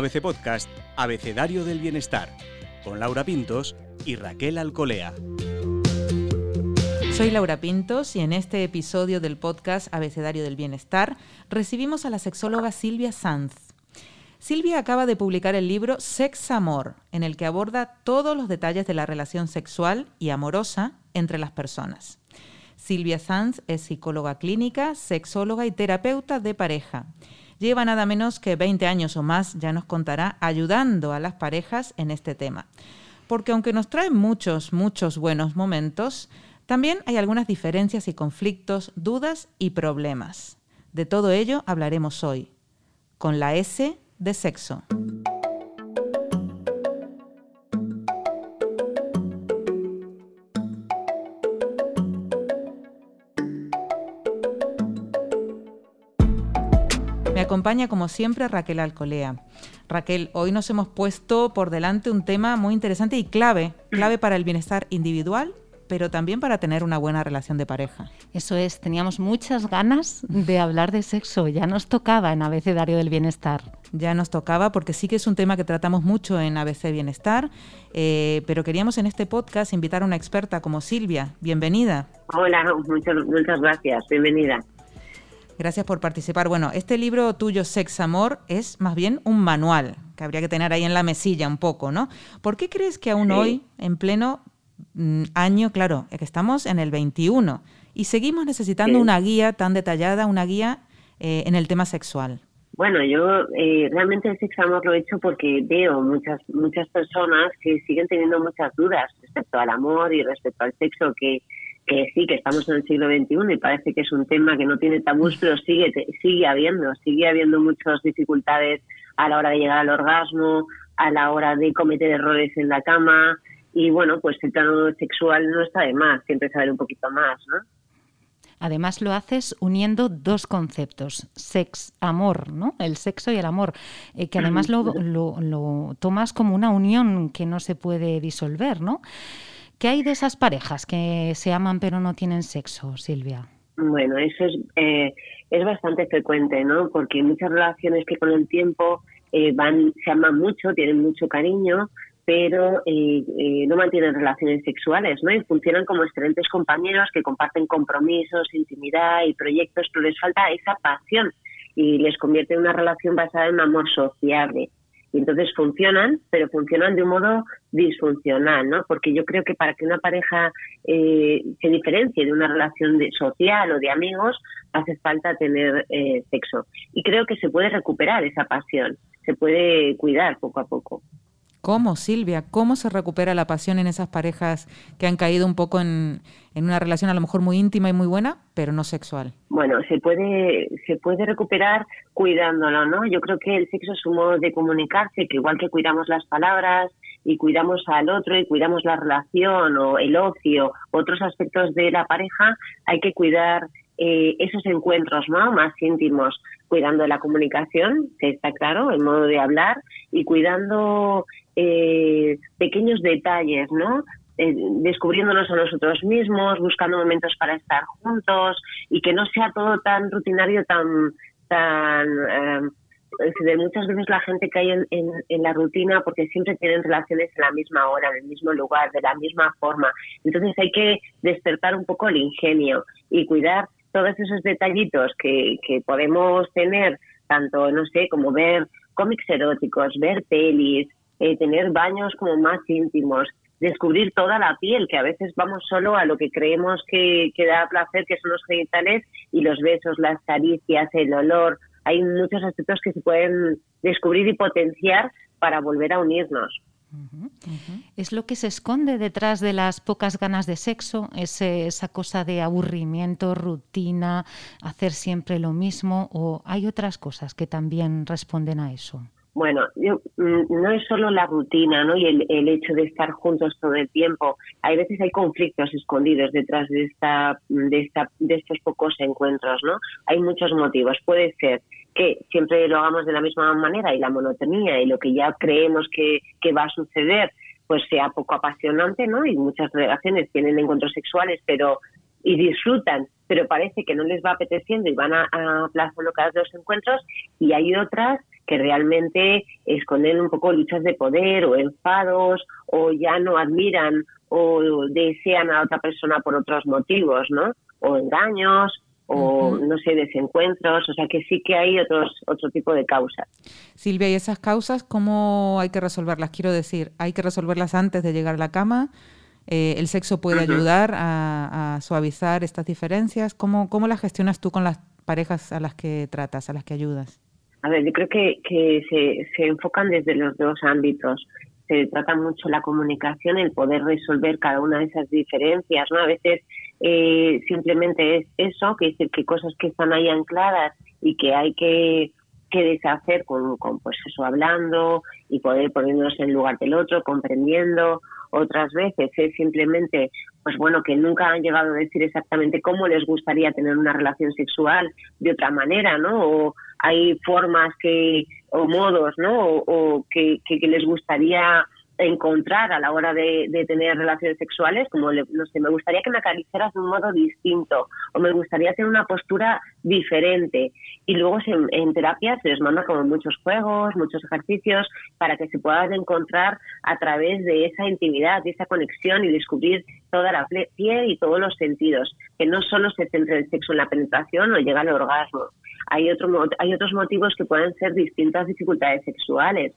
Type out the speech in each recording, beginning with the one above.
ABC Podcast, Abecedario del Bienestar, con Laura Pintos y Raquel Alcolea. Soy Laura Pintos y en este episodio del podcast Abecedario del Bienestar recibimos a la sexóloga Silvia Sanz. Silvia acaba de publicar el libro Sex Amor, en el que aborda todos los detalles de la relación sexual y amorosa entre las personas. Silvia Sanz es psicóloga clínica, sexóloga y terapeuta de pareja. Lleva nada menos que 20 años o más, ya nos contará, ayudando a las parejas en este tema. Porque aunque nos trae muchos, muchos buenos momentos, también hay algunas diferencias y conflictos, dudas y problemas. De todo ello hablaremos hoy, con la S de sexo. Acompaña como siempre Raquel Alcolea. Raquel, hoy nos hemos puesto por delante un tema muy interesante y clave, clave para el bienestar individual pero también para tener una buena relación de pareja. Eso es, teníamos muchas ganas de hablar de sexo, ya nos tocaba en Abecedario del Bienestar. Ya nos tocaba porque sí que es un tema que tratamos mucho en ABC Bienestar, eh, pero queríamos en este podcast invitar a una experta como Silvia. Bienvenida. Hola, muchas, muchas gracias, bienvenida. Gracias por participar. Bueno, este libro tuyo, Sex Amor, es más bien un manual que habría que tener ahí en la mesilla un poco, ¿no? ¿Por qué crees que aún hoy, en pleno Mm, año, claro, que estamos en el 21 y seguimos necesitando una guía tan detallada, una guía eh, en el tema sexual. Bueno, yo eh, realmente el sexo amor lo he hecho porque veo muchas muchas personas que siguen teniendo muchas dudas respecto al amor y respecto al sexo, que, que sí, que estamos en el siglo XXI y parece que es un tema que no tiene tabús, pero sigue, sigue habiendo, sigue habiendo muchas dificultades a la hora de llegar al orgasmo, a la hora de cometer errores en la cama, y bueno, pues el plano sexual no está de más, siempre saber un poquito más, ¿no? Además lo haces uniendo dos conceptos, sex, amor, ¿no? El sexo y el amor, eh, que además lo, lo, tomas como una unión que no se puede disolver, ¿no? ¿Qué hay de esas parejas que se aman pero no tienen sexo, Silvia? Bueno, eso es, eh, es bastante frecuente, ¿no? Porque muchas relaciones que con el tiempo eh, van, se aman mucho, tienen mucho cariño, pero eh, eh, no mantienen relaciones sexuales, ¿no? Y funcionan como excelentes compañeros que comparten compromisos, intimidad y proyectos, pero les falta esa pasión y les convierte en una relación basada en amor sociable. Y entonces funcionan, pero funcionan de un modo disfuncional, ¿no? Porque yo creo que para que una pareja eh, se diferencie de una relación de, social o de amigos, hace falta tener eh, sexo. Y creo que se puede recuperar esa pasión, se puede cuidar poco a poco. ¿Cómo, Silvia? ¿Cómo se recupera la pasión en esas parejas que han caído un poco en, una relación a lo mejor muy íntima y muy buena, pero no sexual? Bueno, se puede, se puede recuperar cuidándolo, ¿no? Yo creo que el sexo es un modo de comunicarse, que igual que cuidamos las palabras y cuidamos al otro y cuidamos la relación o el ocio, otros aspectos de la pareja, hay que cuidar eh, esos encuentros ¿no? más íntimos, cuidando la comunicación, que está claro, el modo de hablar, y cuidando eh, pequeños detalles, ¿no? Eh, descubriéndonos a nosotros mismos, buscando momentos para estar juntos y que no sea todo tan rutinario, tan, tan eh, muchas veces la gente cae en, en, la rutina porque siempre tienen relaciones en la misma hora, en el mismo lugar, de la misma forma. Entonces hay que despertar un poco el ingenio y cuidar todos esos detallitos que, que podemos tener, tanto, no sé, como ver cómics eróticos, ver pelis, eh, tener baños como más íntimos, descubrir toda la piel, que a veces vamos solo a lo que creemos que, que da placer, que son los genitales, y los besos, las caricias, el olor. Hay muchos aspectos que se pueden descubrir y potenciar para volver a unirnos. ¿Es lo que se esconde detrás de las pocas ganas de sexo? esa cosa de aburrimiento, rutina, hacer siempre lo mismo? ¿O hay otras cosas que también responden a eso? Bueno, mm, no es solo la rutina ¿no? y el, el, hecho de estar juntos todo el tiempo. Hay veces hay conflictos escondidos detrás de, esta, de, esta, de estos pocos encuentros. ¿no? Hay muchos motivos. Puede ser que siempre lo hagamos de la misma manera y la monotonía y lo que ya creemos que, que va a suceder pues sea poco apasionante, ¿no? Y muchas relaciones tienen encuentros sexuales, pero y disfrutan, pero parece que no les va apeteciendo y van a, a cada dos encuentros y hay otras que realmente esconden un poco luchas de poder o enfados o ya no admiran o desean a otra persona por otros motivos, ¿no? O engaños o no sé, desencuentros, o sea que sí que hay otros otro tipo de causas. Silvia, ¿y esas causas cómo hay que resolverlas? Quiero decir, ¿hay que resolverlas antes de llegar a la cama? Eh, ¿El sexo puede ayudar a, suavizar estas diferencias? ¿Cómo, ¿Cómo las gestionas tú con las parejas a las que tratas, a las que ayudas? A ver, yo creo que, que se, se enfocan desde los dos ámbitos se trata mucho la comunicación, el poder resolver cada una de esas diferencias, ¿no? A veces eh, simplemente es eso, que decir que cosas que están ahí ancladas y que hay que, que deshacer con, con, pues eso, hablando y poder ponernos en lugar del otro, comprendiendo. Otras veces es simplemente, pues bueno, que nunca han llegado a decir exactamente cómo les gustaría tener una relación sexual de otra manera, ¿no? O hay formas que, o modos, ¿no? O, que, que, les gustaría encontrar a la hora de, tener relaciones sexuales, como no sé, me gustaría que me acariciaras de un modo distinto o me gustaría tener una postura diferente. Y luego en terapia se les manda como muchos juegos, muchos ejercicios para que se puedan encontrar a través de esa intimidad, de esa conexión y descubrir toda la piel y todos los sentidos, que no solo se centre el sexo en la penetración o llega al orgasmo. Hay, otro, hay otros motivos que pueden ser distintas dificultades sexuales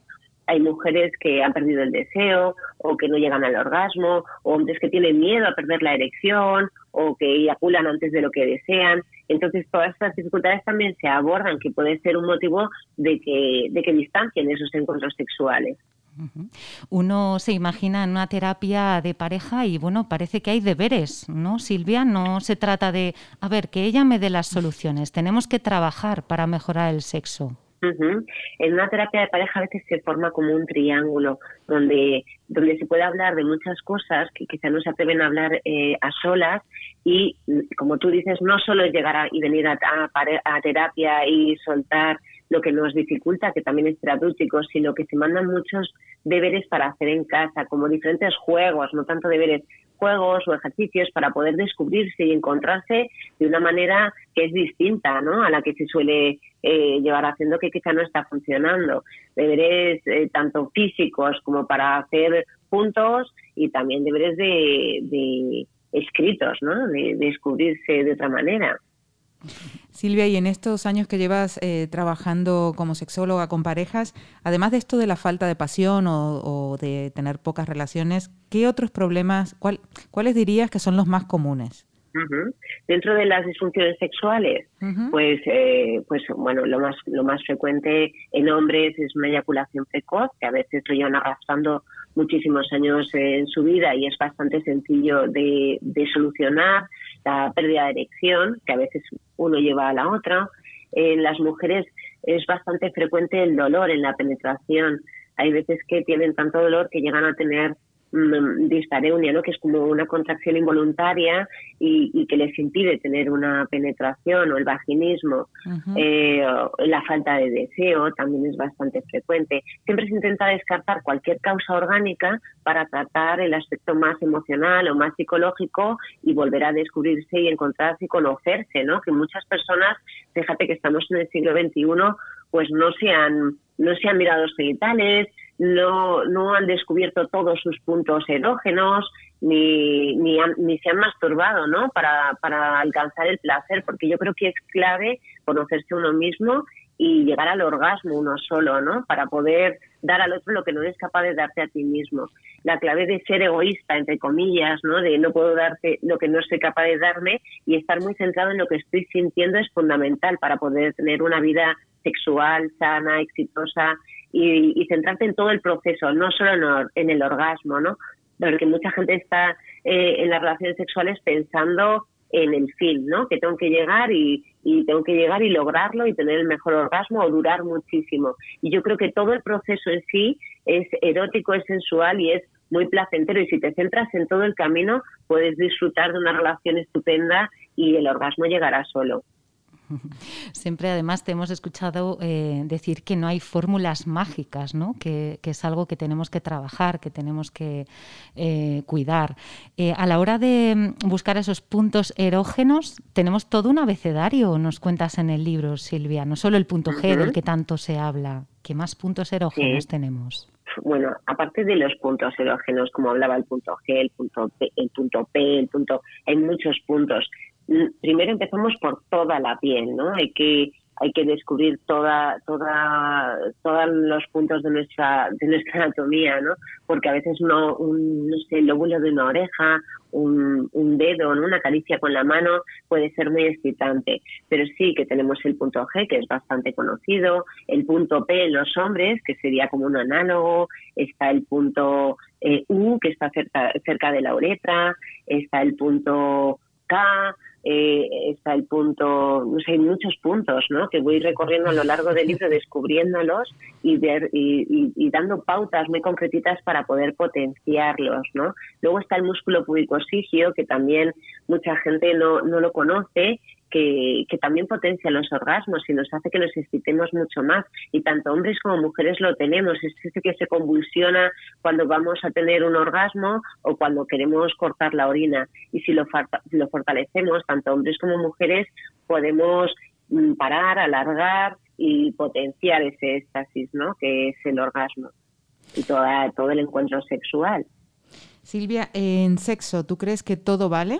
hay mujeres que han perdido el deseo o que no llegan al orgasmo, o hombres que tienen miedo a perder la erección o que eyaculan antes de lo que desean. Entonces, todas estas dificultades también se abordan, que puede ser un motivo de que, de que distancien esos encuentros sexuales. Uno se imagina en una terapia de pareja y bueno, parece que hay deberes, ¿no, Silvia? No se trata de, a ver, que ella me dé las soluciones, tenemos que trabajar para mejorar el sexo. En una terapia de pareja a veces se forma como un triángulo donde, donde se puede hablar de muchas cosas que quizá no se atreven a hablar eh, a solas y, como tú dices, no solo llegar y venir a, a, terapia y soltar lo que nos dificulta, que también es terapéutico, sino que se mandan muchos deberes para hacer en casa, como diferentes juegos, no tanto deberes, juegos o ejercicios para poder descubrirse y encontrarse de una manera que es distinta ¿no? a la que se suele eh, llevar haciendo que quizá no está funcionando. Deberes eh, tanto físicos como para hacer juntos y también deberes de, escritos, ¿no? de descubrirse de otra manera. Silvia, y en estos años que llevas eh, trabajando como sexóloga con parejas, además de esto de la falta de pasión o, de tener pocas relaciones, ¿qué otros problemas, cuáles dirías que son los más comunes? Dentro de las disfunciones sexuales, pues, eh, pues bueno, lo más lo más frecuente en hombres es una eyaculación precoz, que a veces lo llevan arrastrando muchísimos años en su vida y es bastante sencillo de, solucionar la pérdida de erección, que a veces uno lleva a la otra. En las mujeres es bastante frecuente el dolor en la penetración. Hay veces que tienen tanto dolor que llegan a tener dispareunia, ¿no? que es como una contracción involuntaria y, que les impide tener una penetración o el vaginismo. Eh, la falta de deseo también es bastante frecuente. Siempre se intenta descartar cualquier causa orgánica para tratar el aspecto más emocional o más psicológico y volver a descubrirse y encontrarse y conocerse, ¿no? Que muchas personas, fíjate que estamos en el siglo XXI, pues no se han, no se han mirado los genitales, no, no han descubierto todos sus puntos erógenos, ni, ni, ni se han masturbado, ¿no? Para, para alcanzar el placer, porque yo creo que es clave conocerse uno mismo y llegar al orgasmo uno solo, ¿no? Para poder dar al otro lo que no eres capaz de darte a ti mismo. La clave de ser egoísta, entre comillas, ¿no? De no puedo darte lo que no soy capaz de darme y estar muy centrado en lo que estoy sintiendo es fundamental para poder tener una vida sexual, sana, exitosa y, centrarte en todo el proceso, no solo en, el orgasmo, ¿no? Porque mucha gente está eh, en las relaciones sexuales pensando en el fin, ¿no? Que tengo que llegar y, y, tengo que llegar y lograrlo y tener el mejor orgasmo o durar muchísimo. Y yo creo que todo el proceso en sí es erótico, es sensual y es muy placentero. Y si te centras en todo el camino, puedes disfrutar de una relación estupenda y el orgasmo llegará solo. Siempre además te hemos escuchado eh, decir que no hay fórmulas mágicas, ¿no? Que, es algo que tenemos que trabajar, que tenemos que eh, cuidar. Eh, a la hora de mm, buscar esos puntos erógenos, tenemos todo un abecedario, nos cuentas en el libro, Silvia, no solo el punto G del que tanto se habla. ¿Qué más puntos erógenos tenemos? bueno, aparte de los puntos erógenos, como hablaba el punto G, el punto P, el punto P, el punto, hay muchos puntos. Primero empezamos por toda la piel, ¿no? Hay que hay que descubrir toda, toda, todos los puntos de nuestra, de nuestra anatomía, ¿no? Porque a veces no, un, no sé, el lóbulo de una oreja, un, dedo, una caricia con la mano puede ser muy excitante. Pero sí que tenemos el punto G, que es bastante conocido, el punto P en los hombres, que sería como un análogo, está el punto eh, U, que está cerca, cerca de la uretra, está el punto K, eh, está el punto, no hay muchos puntos, ¿no? Que voy recorriendo a lo largo del libro, descubriéndolos y, ver, y, dando pautas muy concretitas para poder potenciarlos, ¿no? Luego está el músculo pubicosigio, que también mucha gente no, no lo conoce que, también potencia los orgasmos y nos hace que nos excitemos mucho más. Y tanto hombres como mujeres lo tenemos. Es ese que se convulsiona cuando vamos a tener un orgasmo o cuando queremos cortar la orina. Y si lo, lo fortalecemos, tanto hombres como mujeres, podemos mm, parar, alargar y potenciar ese éxtasis, ¿no? Que es el orgasmo y toda, todo el encuentro sexual. Silvia, en sexo, ¿tú crees que todo vale?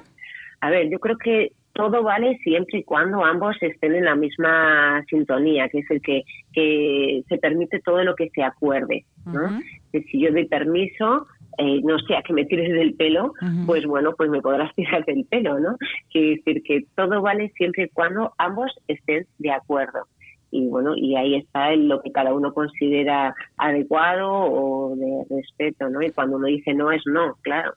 A ver, yo creo que todo vale siempre y cuando ambos estén en la misma sintonía, que es el que, que se permite todo lo que se acuerde. ¿no? Si yo doy permiso, eh, no sé, a que me tires del pelo, pues bueno, pues me podrás tirar del pelo, ¿no? Quiere decir que todo vale siempre y cuando ambos estén de acuerdo. Y bueno, y ahí está lo que cada uno considera adecuado o de respeto, ¿no? Y cuando uno dice no es no, claro.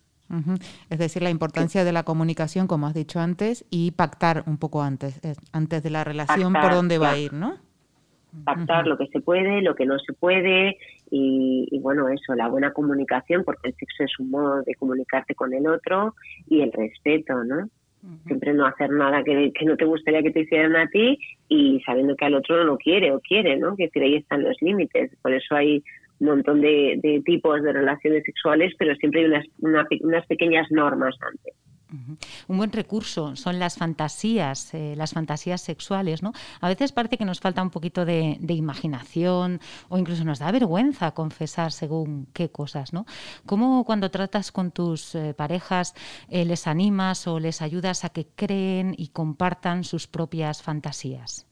Es decir, la importancia de la comunicación, como has dicho antes, y pactar un poco antes, antes de la relación por dónde va a ir, ¿no? Pactar lo que se puede, lo que no se puede, y, bueno, eso, la buena comunicación, porque el sexo es un modo de comunicarte con el otro, y el respeto, ¿no? Siempre no hacer nada que, que, no te gustaría que te hicieran a ti y sabiendo que al otro no lo quiere o quiere, ¿no? Que decir, ahí están los límites. Por eso hay un montón de, tipos de relaciones sexuales, pero siempre hay unas, unas pequeñas normas antes. Un buen recurso son las fantasías, eh, las fantasías sexuales, ¿no? A veces parece que nos falta un poquito de, imaginación o incluso nos da vergüenza confesar según qué cosas, ¿no? ¿Cómo cuando tratas con tus eh, parejas eh, les animas o les ayudas a que creen y compartan sus propias fantasías?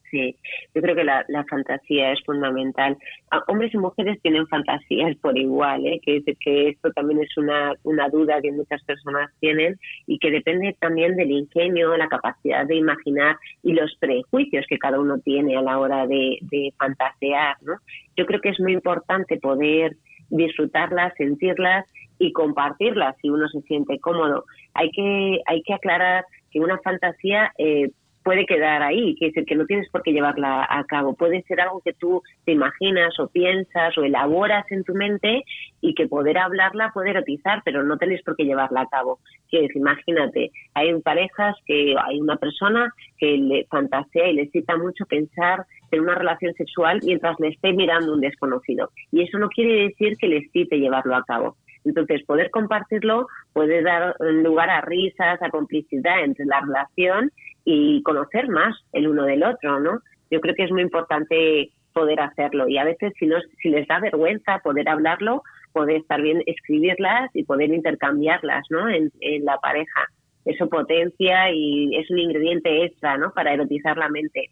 Yo creo que la, fantasía es fundamental. Ah, hombres y mujeres tienen fantasías por igual, ¿eh? que, que esto también es una, una duda que muchas personas tienen y que depende también del ingenio, la capacidad de imaginar y los prejuicios que cada uno tiene a la hora de, de fantasear. ¿no? Yo creo que es muy importante poder disfrutarlas, sentirlas y compartirlas si uno se siente cómodo. Hay que, hay que aclarar que una fantasía eh, puede quedar ahí, que es el que no tienes por qué llevarla a cabo. Puede ser algo que tú te imaginas o piensas o elaboras en tu mente y que poder hablarla puede erotizar, pero no tenés por qué llevarla a cabo. Que imagínate, hay parejas que hay una persona que le fantasea y le excita mucho pensar en una relación sexual mientras le esté mirando un desconocido. Y eso no quiere decir que le excite llevarlo a cabo. Entonces, poder compartirlo puede dar lugar a risas, a complicidad entre la relación y conocer más el uno del otro, ¿no? Yo creo que es muy importante poder hacerlo y a veces si, no, si les da vergüenza poder hablarlo, poder estar bien escribirlas y poder intercambiarlas, ¿no? En, la pareja. Eso potencia y es un ingrediente extra, ¿no? Para erotizar la mente.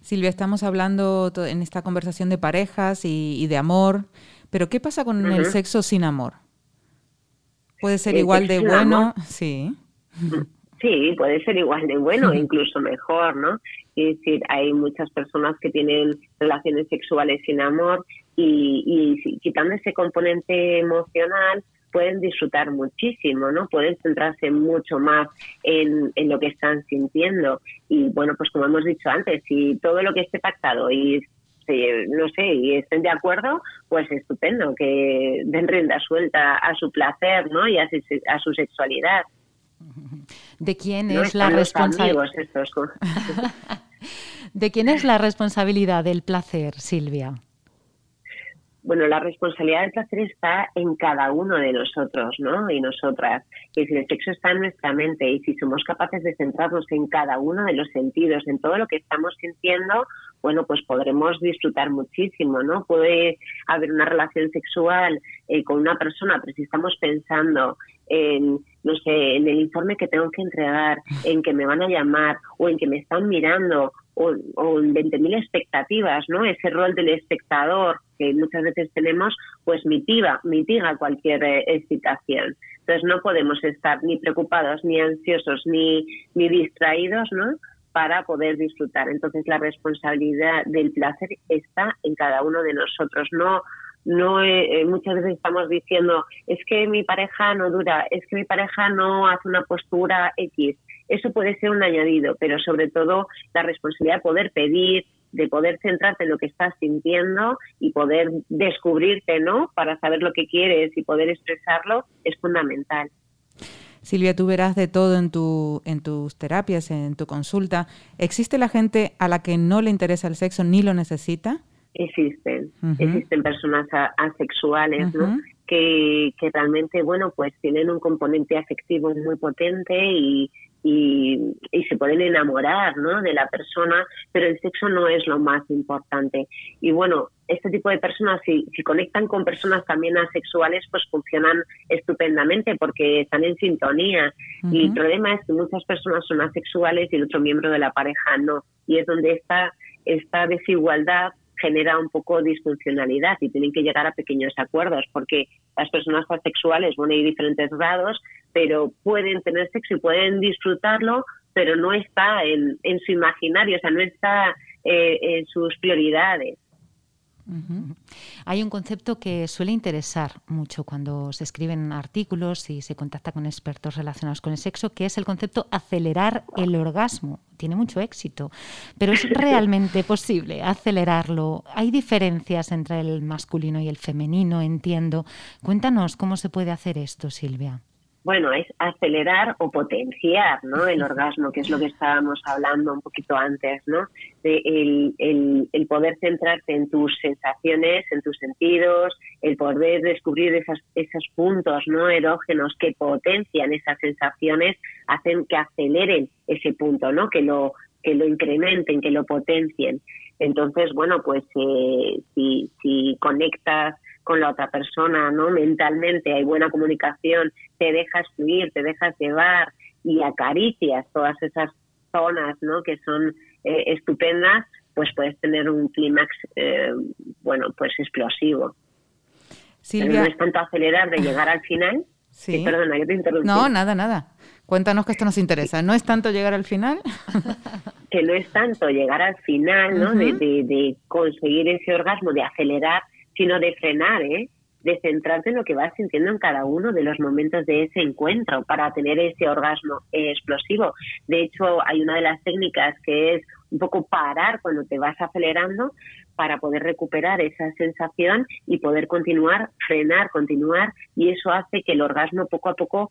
Silvia, estamos hablando en esta conversación de parejas y, de amor, pero ¿qué pasa con el sexo sin amor? ¿Puede ser igual de bueno? Sí. Sí, puede ser igual de bueno, incluso mejor, ¿no? Es decir, hay muchas personas que tienen relaciones sexuales sin amor y, y quitando ese componente emocional pueden disfrutar muchísimo, ¿no? Pueden centrarse mucho más en, en lo que están sintiendo. Y bueno, pues como hemos dicho antes, si todo lo que esté pactado y no sé, y estén de acuerdo, pues estupendo, que den rienda suelta a su placer, ¿no? Y a su sexualidad. ¿De quién es la responsabilidad? ¿De quién es la responsabilidad del placer, Silvia? bueno, la responsabilidad del placer está en cada uno de nosotros, ¿no? Y nosotras. Y si el sexo está en nuestra mente y si somos capaces de centrarnos en cada uno de los sentidos, en todo lo que estamos sintiendo, bueno, pues podremos disfrutar muchísimo, ¿no? Puede haber una relación sexual eh, con una persona, pero si estamos pensando en, no sé, en el informe que tengo que entregar, en que me van a llamar o en que me están mirando o, o en 20.000 expectativas, ¿no? Ese rol del espectador que muchas veces tenemos, pues mitiga, mitiga cualquier eh, excitación. Entonces no podemos estar ni preocupados, ni ansiosos, ni, ni distraídos, ¿no? para poder disfrutar. Entonces la responsabilidad del placer está en cada uno de nosotros. No, no eh, eh, muchas veces estamos diciendo es que mi pareja no dura, es que mi pareja no hace una postura X. Eso puede ser un añadido, pero sobre todo la responsabilidad de poder pedir, de poder centrarte en lo que estás sintiendo y poder descubrirte, ¿no? Para saber lo que quieres y poder expresarlo es fundamental. Silvia, tú verás de todo en, tu, en tus terapias, en tu consulta. ¿Existe la gente a la que no le interesa el sexo ni lo necesita? Existen, existen personas asexuales, ¿no? Que, que realmente, bueno, pues tienen un componente afectivo muy potente y, y, se pueden enamorar ¿no? de la persona, pero el sexo no es lo más importante. Y bueno, este tipo de personas, si, si conectan con personas también asexuales, pues funcionan estupendamente porque están en sintonía. Y el problema es que muchas personas son asexuales y el otro miembro de la pareja no. Y es donde está esta desigualdad genera un poco disfuncionalidad y tienen que llegar a pequeños acuerdos porque las personas asexuales, bueno, hay diferentes grados, pero pueden tener sexo y pueden disfrutarlo, pero no está en, en su imaginario, o sea, no está eh, en sus prioridades. Hay un concepto que suele interesar mucho cuando se escriben artículos y se contacta con expertos relacionados con el sexo, que es el concepto acelerar el orgasmo. Tiene mucho éxito, pero ¿es realmente posible acelerarlo? ¿Hay diferencias entre el masculino y el femenino? Entiendo. Cuéntanos cómo se puede hacer esto, Silvia bueno, es acelerar o potenciar ¿no? el orgasmo, que es lo que estábamos hablando un poquito antes, ¿no? De el, el, el, poder centrarte en tus sensaciones, en tus sentidos, el poder descubrir esas, esos puntos no erógenos que potencian esas sensaciones, hacen que aceleren ese punto, ¿no? Que lo, que lo incrementen, que lo potencien. Entonces, bueno, pues eh, si, si conectas con la otra persona, ¿no? Mentalmente hay buena comunicación, te dejas fluir, te dejas llevar y acaricias todas esas zonas, ¿no? Que son eh, estupendas, pues puedes tener un clímax, eh, bueno, pues explosivo. Silvia... no es tanto acelerar de llegar al final. Sí. perdona, que te interrumpí. No, nada, nada. Cuéntanos que esto nos interesa. ¿No es tanto llegar al final? que no es tanto llegar al final, ¿no? de, de, conseguir ese orgasmo, de acelerar, sino de frenar, ¿eh? de centrarte en lo que vas sintiendo en cada uno de los momentos de ese encuentro para tener ese orgasmo explosivo. De hecho, hay una de las técnicas que es un poco parar cuando te vas acelerando para poder recuperar esa sensación y poder continuar, frenar, continuar, y eso hace que el orgasmo poco a poco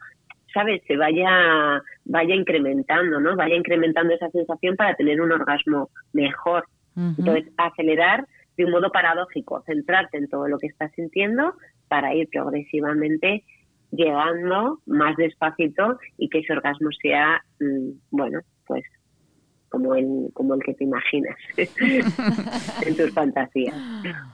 sabes se vaya vaya incrementando no vaya incrementando esa sensación para tener un orgasmo mejor entonces acelerar de un modo paradójico, centrarte en todo lo que estás sintiendo para ir progresivamente llegando más despacito y que ese orgasmo sea, mm, bueno, pues como el, como el que te imaginas en tus fantasías.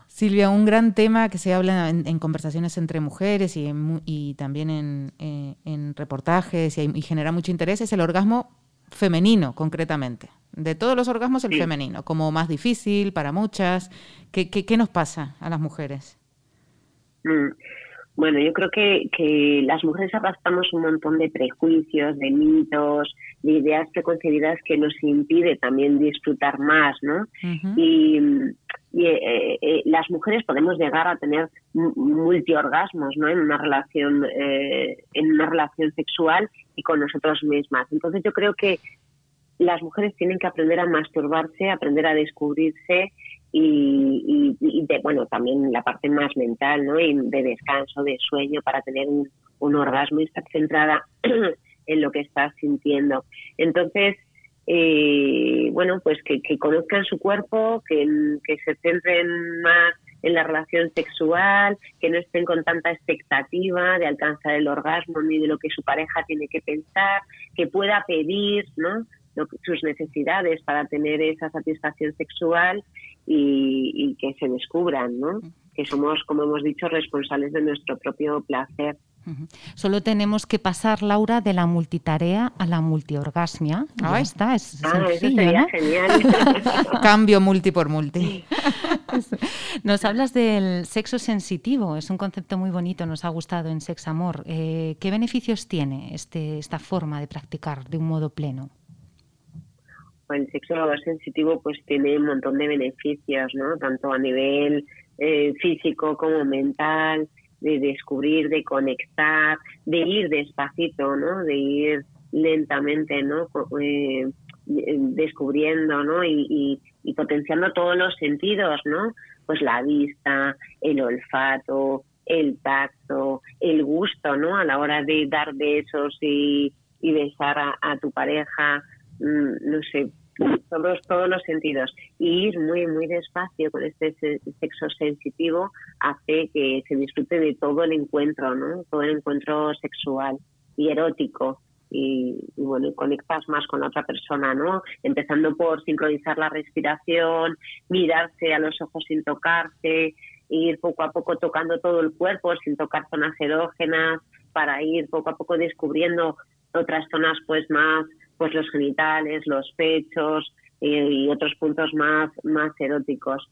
Silvia, un gran tema que se habla en, conversaciones entre mujeres y, y también en, eh, en reportajes y genera mucho interés es el orgasmo femenino, concretamente. De todos los orgasmos, el femenino, como más difícil para muchas. ¿Qué, qué, nos pasa a las mujeres? Mm. Bueno, yo creo que, que las mujeres arrastramos un montón de prejuicios, de mitos, de ideas preconcebidas que nos impide también disfrutar más, ¿no? Y, y eh, eh, las mujeres podemos llegar a tener multiorgasmos, ¿no? En una relación, eh, en una relación sexual y con nosotros mismas. Entonces yo creo que las mujeres tienen que aprender a masturbarse, aprender a descubrirse y, de, bueno, también la parte más mental, ¿no? Y de descanso, de sueño, para tener un, orgasmo y estar centrada en lo que estás sintiendo. Entonces, eh, bueno, pues que, conozcan su cuerpo, que, que se centren más en la relación sexual, que no estén con tanta expectativa de alcanzar el orgasmo ni de lo que su pareja tiene que pensar, que pueda pedir, ¿no? sus necesidades para tener esa satisfacción sexual y, que se descubran, ¿no? Que somos, como hemos dicho, responsables de nuestro propio placer. Solo tenemos que pasar, Laura, de la multitarea a la multiorgasmia. Ahí está, es ah, sencillo, genial. Cambio multi por multi. Nos hablas del sexo sensitivo, es un concepto muy bonito, nos ha gustado en Sex Amor. Eh, ¿Qué beneficios tiene este, esta forma de practicar de un modo pleno? el sexo sensitivo pues tiene un montón de beneficios, ¿no? Tanto a nivel eh, físico como mental, de descubrir, de conectar, de ir despacito, ¿no? De ir lentamente, ¿no? Eh, descubriendo, ¿no? Y, potenciando todos los sentidos, ¿no? Pues la vista, el olfato, el tacto, el gusto, ¿no? A la hora de dar besos y, y besar a tu pareja, Mm, no sé, todos, todos los sentidos. Y ir muy, muy despacio con este sexo sensitivo hace que se disfrute de todo el encuentro, ¿no? Todo el encuentro sexual y erótico. Y, bueno, conectas más con la otra persona, ¿no? Empezando por sincronizar la respiración, mirarse a los ojos sin tocarse, ir poco a poco tocando todo el cuerpo sin tocar zonas erógenas, para ir poco a poco descubriendo otras zonas pues más pues los genitales, los pechos y, otros puntos más, más eróticos.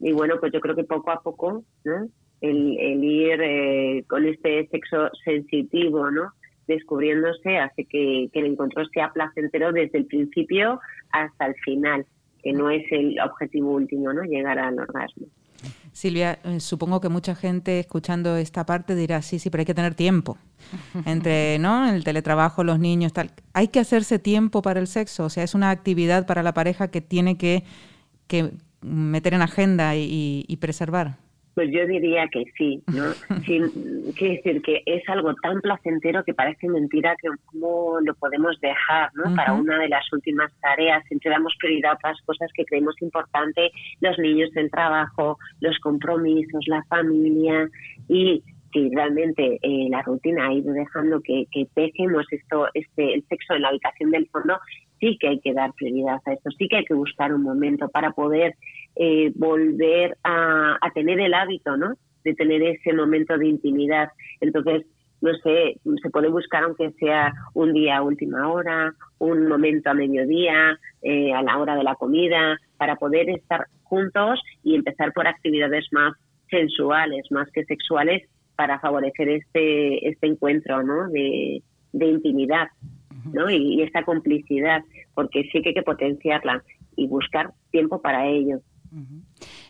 Y bueno, pues yo creo que poco a poco, ¿no? El, ir eh, con este sexo sensitivo, ¿no? Descubriéndose hace que, que el encuentro sea placentero desde el principio hasta el final, que no es el objetivo último, ¿no? Llegar al orgasmo. Silvia, eh, supongo que mucha gente escuchando esta parte dirá, sí, sí, pero hay que tener tiempo. Entre ¿no? el teletrabajo, los niños, tal. Hay que hacerse tiempo para el sexo. O sea, es una actividad para la pareja que tiene que, que meter en agenda y preservar. Pues yo diría que sí, ¿no? Sí, quiere decir que es algo tan placentero que parece mentira que cómo lo podemos dejar, ¿no? Para una de las últimas tareas, siempre damos prioridad a otras cosas que creemos importante, los niños, el trabajo, los compromisos, la familia y si realmente eh, la rutina ha ido dejando que, que dejemos esto, este, el sexo en la habitación del fondo, sí que hay que dar prioridad a esto, sí que hay que buscar un momento para poder eh, volver a, tener el hábito, ¿no? De tener ese momento de intimidad. Entonces, no sé, se puede buscar aunque sea un día a última hora, un momento a mediodía, eh, a la hora de la comida, para poder estar juntos y empezar por actividades más sensuales, más que sexuales, para favorecer este, este encuentro, ¿no? De, de intimidad, ¿no? Y, y esta complicidad, porque sí que hay que potenciarla y buscar tiempo para ello.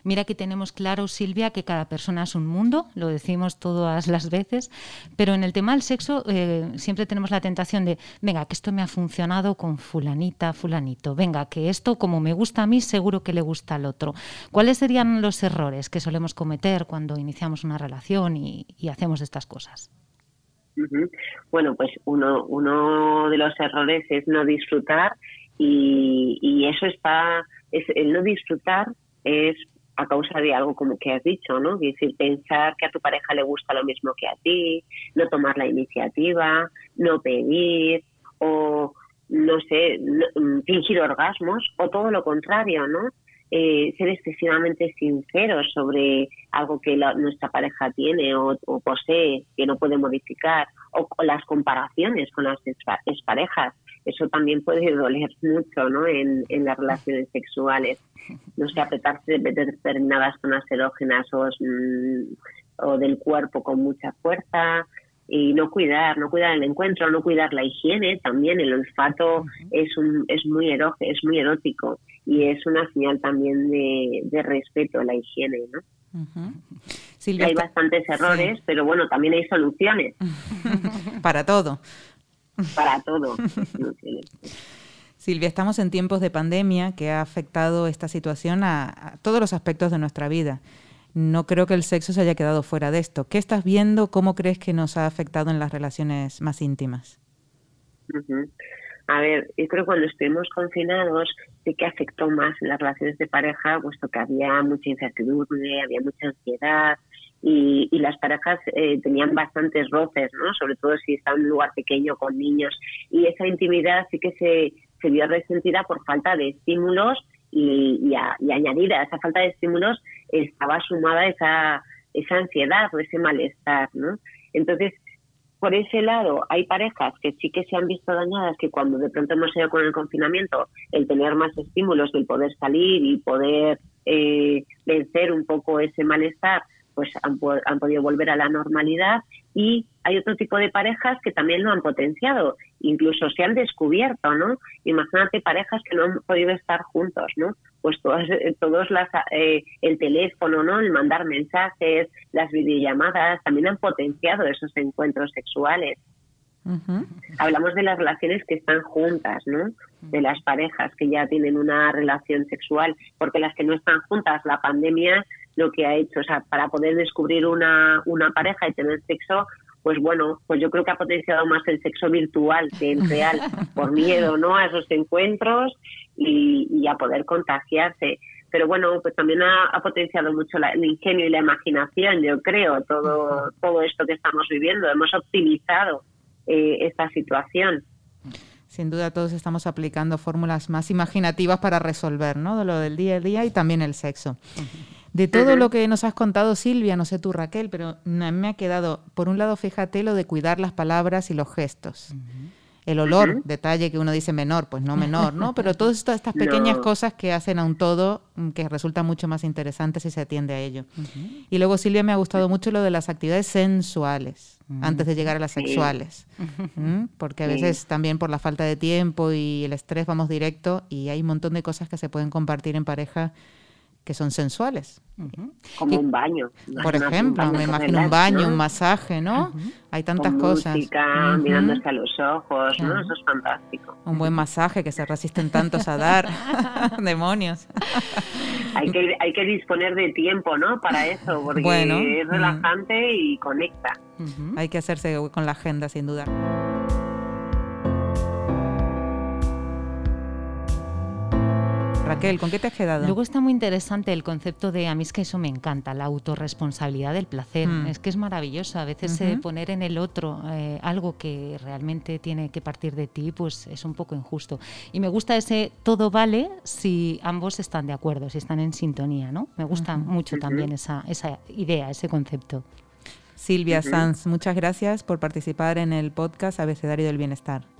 Mira que tenemos claro, Silvia, que cada persona es un mundo, lo decimos todas las veces, pero en el tema del sexo eh, siempre tenemos la tentación de, venga, que esto me ha funcionado con fulanita, fulanito, venga, que esto como me gusta a mí, seguro que le gusta al otro. ¿Cuáles serían los errores que solemos cometer cuando iniciamos una relación y, hacemos estas cosas? Bueno, pues uno, uno de los errores es no disfrutar y, eso está, es el no disfrutar es a causa de algo como que has dicho, ¿no? Es decir, pensar que a tu pareja le gusta lo mismo que a ti, no tomar la iniciativa, no pedir o, no sé, fingir orgasmos o todo lo contrario, ¿no? Eh, ser excesivamente sinceros sobre algo que nuestra pareja tiene o, posee que no puede modificar o, las comparaciones con las exparejas eso también puede doler mucho ¿no? en, las relaciones sexuales. No sé, apretarse de determinadas zonas erógenas o, mm, o del cuerpo con mucha fuerza, y no cuidar, no cuidar el encuentro, no cuidar la higiene, también el olfato es un, es muy es muy erótico y es una señal también de, de respeto a la higiene, ¿no? hay bastantes errores, pero bueno, también hay soluciones. Para todo para todo. Silvia, estamos en tiempos de pandemia que ha afectado esta situación a, todos los aspectos de nuestra vida. No creo que el sexo se haya quedado fuera de esto. ¿Qué estás viendo? ¿Cómo crees que nos ha afectado en las relaciones más íntimas? A ver, yo creo que cuando estuvimos confinados sí que afectó más las relaciones de pareja, puesto que había mucha incertidumbre, había mucha ansiedad y, las parejas eh, tenían bastantes roces, ¿no? Sobre todo si está en un lugar pequeño con niños. Y esa intimidad sí que se, se vio resentida por falta de estímulos y, y, y añadida a esa falta de estímulos estaba sumada esa, esa ansiedad o ese malestar, ¿no? Entonces, por ese lado, hay parejas que sí que se han visto dañadas, que cuando de pronto hemos ido con el confinamiento, el tener más estímulos, el poder salir y poder eh, vencer un poco ese malestar, pues han, han, podido volver a la normalidad y hay otro tipo de parejas que también lo han potenciado, incluso se han descubierto, ¿no? Imagínate parejas que no han podido estar juntos, ¿no? Pues todas, eh, todos las, eh, el teléfono, ¿no? El mandar mensajes, las videollamadas, también han potenciado esos encuentros sexuales. Hablamos de las relaciones que están juntas, ¿no? De las parejas que ya tienen una relación sexual, porque las que no están juntas, la pandemia lo que ha hecho, o sea, para poder descubrir una, una pareja y tener sexo, pues bueno, pues yo creo que ha potenciado más el sexo virtual que el real, por miedo, ¿no? A esos encuentros y, a poder contagiarse. Pero bueno, pues también ha, potenciado mucho el ingenio y la imaginación, yo creo, todo, todo esto que estamos viviendo. Hemos optimizado eh, esta situación. Sin duda todos estamos aplicando fórmulas más imaginativas para resolver, ¿no? De lo del día a día y también el sexo. De todo lo que nos has contado, Silvia, no sé tú, Raquel, pero me ha quedado, por un lado, fíjate lo de cuidar las palabras y los gestos. El olor, detalle que uno dice menor, pues no menor, ¿no? Pero todas estas, pequeñas cosas que hacen a un todo mm, que resulta mucho más interesante si se atiende a ello. Y luego, Silvia, me ha gustado mucho lo de las actividades sensuales, antes de llegar a las sexuales. Porque a veces también por la falta de tiempo y el estrés vamos directo y hay un montón de cosas que se pueden compartir en pareja que son sensuales. Como un baño. Por ejemplo, me imagino un baño, un masaje, ¿no? Hay tantas Con cosas. Música, mirando hasta los ojos, ¿no? Eso es fantástico. Un buen masaje que se resisten tantos a dar. Demonios. hay, que, hay que disponer de tiempo, ¿no? Para eso, porque es relajante y conecta. Hay que hacerse con la agenda, sin duda. Raquel, ¿con qué te has quedado? Luego está muy interesante el concepto de, a mí es que eso me encanta, la autorresponsabilidad del placer. Mm. Es que es maravilloso. A veces eh, poner en el otro eh, algo que realmente tiene que partir de ti, pues es un poco injusto. Y me gusta ese todo vale si ambos están de acuerdo, si están en sintonía, ¿no? Me gusta mucho también esa, esa idea, ese concepto. Silvia Sanz, muchas gracias por participar en el podcast Abecedario del Bienestar.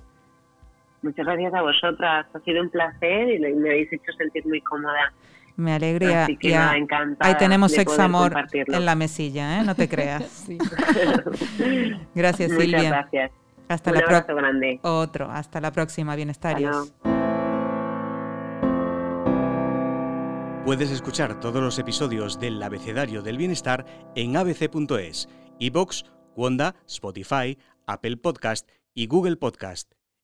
Muchas gracias a vosotras. Ha sido un placer y me habéis hecho sentir muy cómoda. Me alegría. Así que Ahí tenemos sex amor en la mesilla, ¿eh? No te creas. Gracias, Silvia. Muchas gracias. Hasta un la abrazo grande. Otro. Hasta la próxima. Bienestarios. Puedes escuchar todos los episodios del Abecedario del Bienestar en abc.es, iBox, Wanda, Spotify, Apple Podcast y Google Podcast.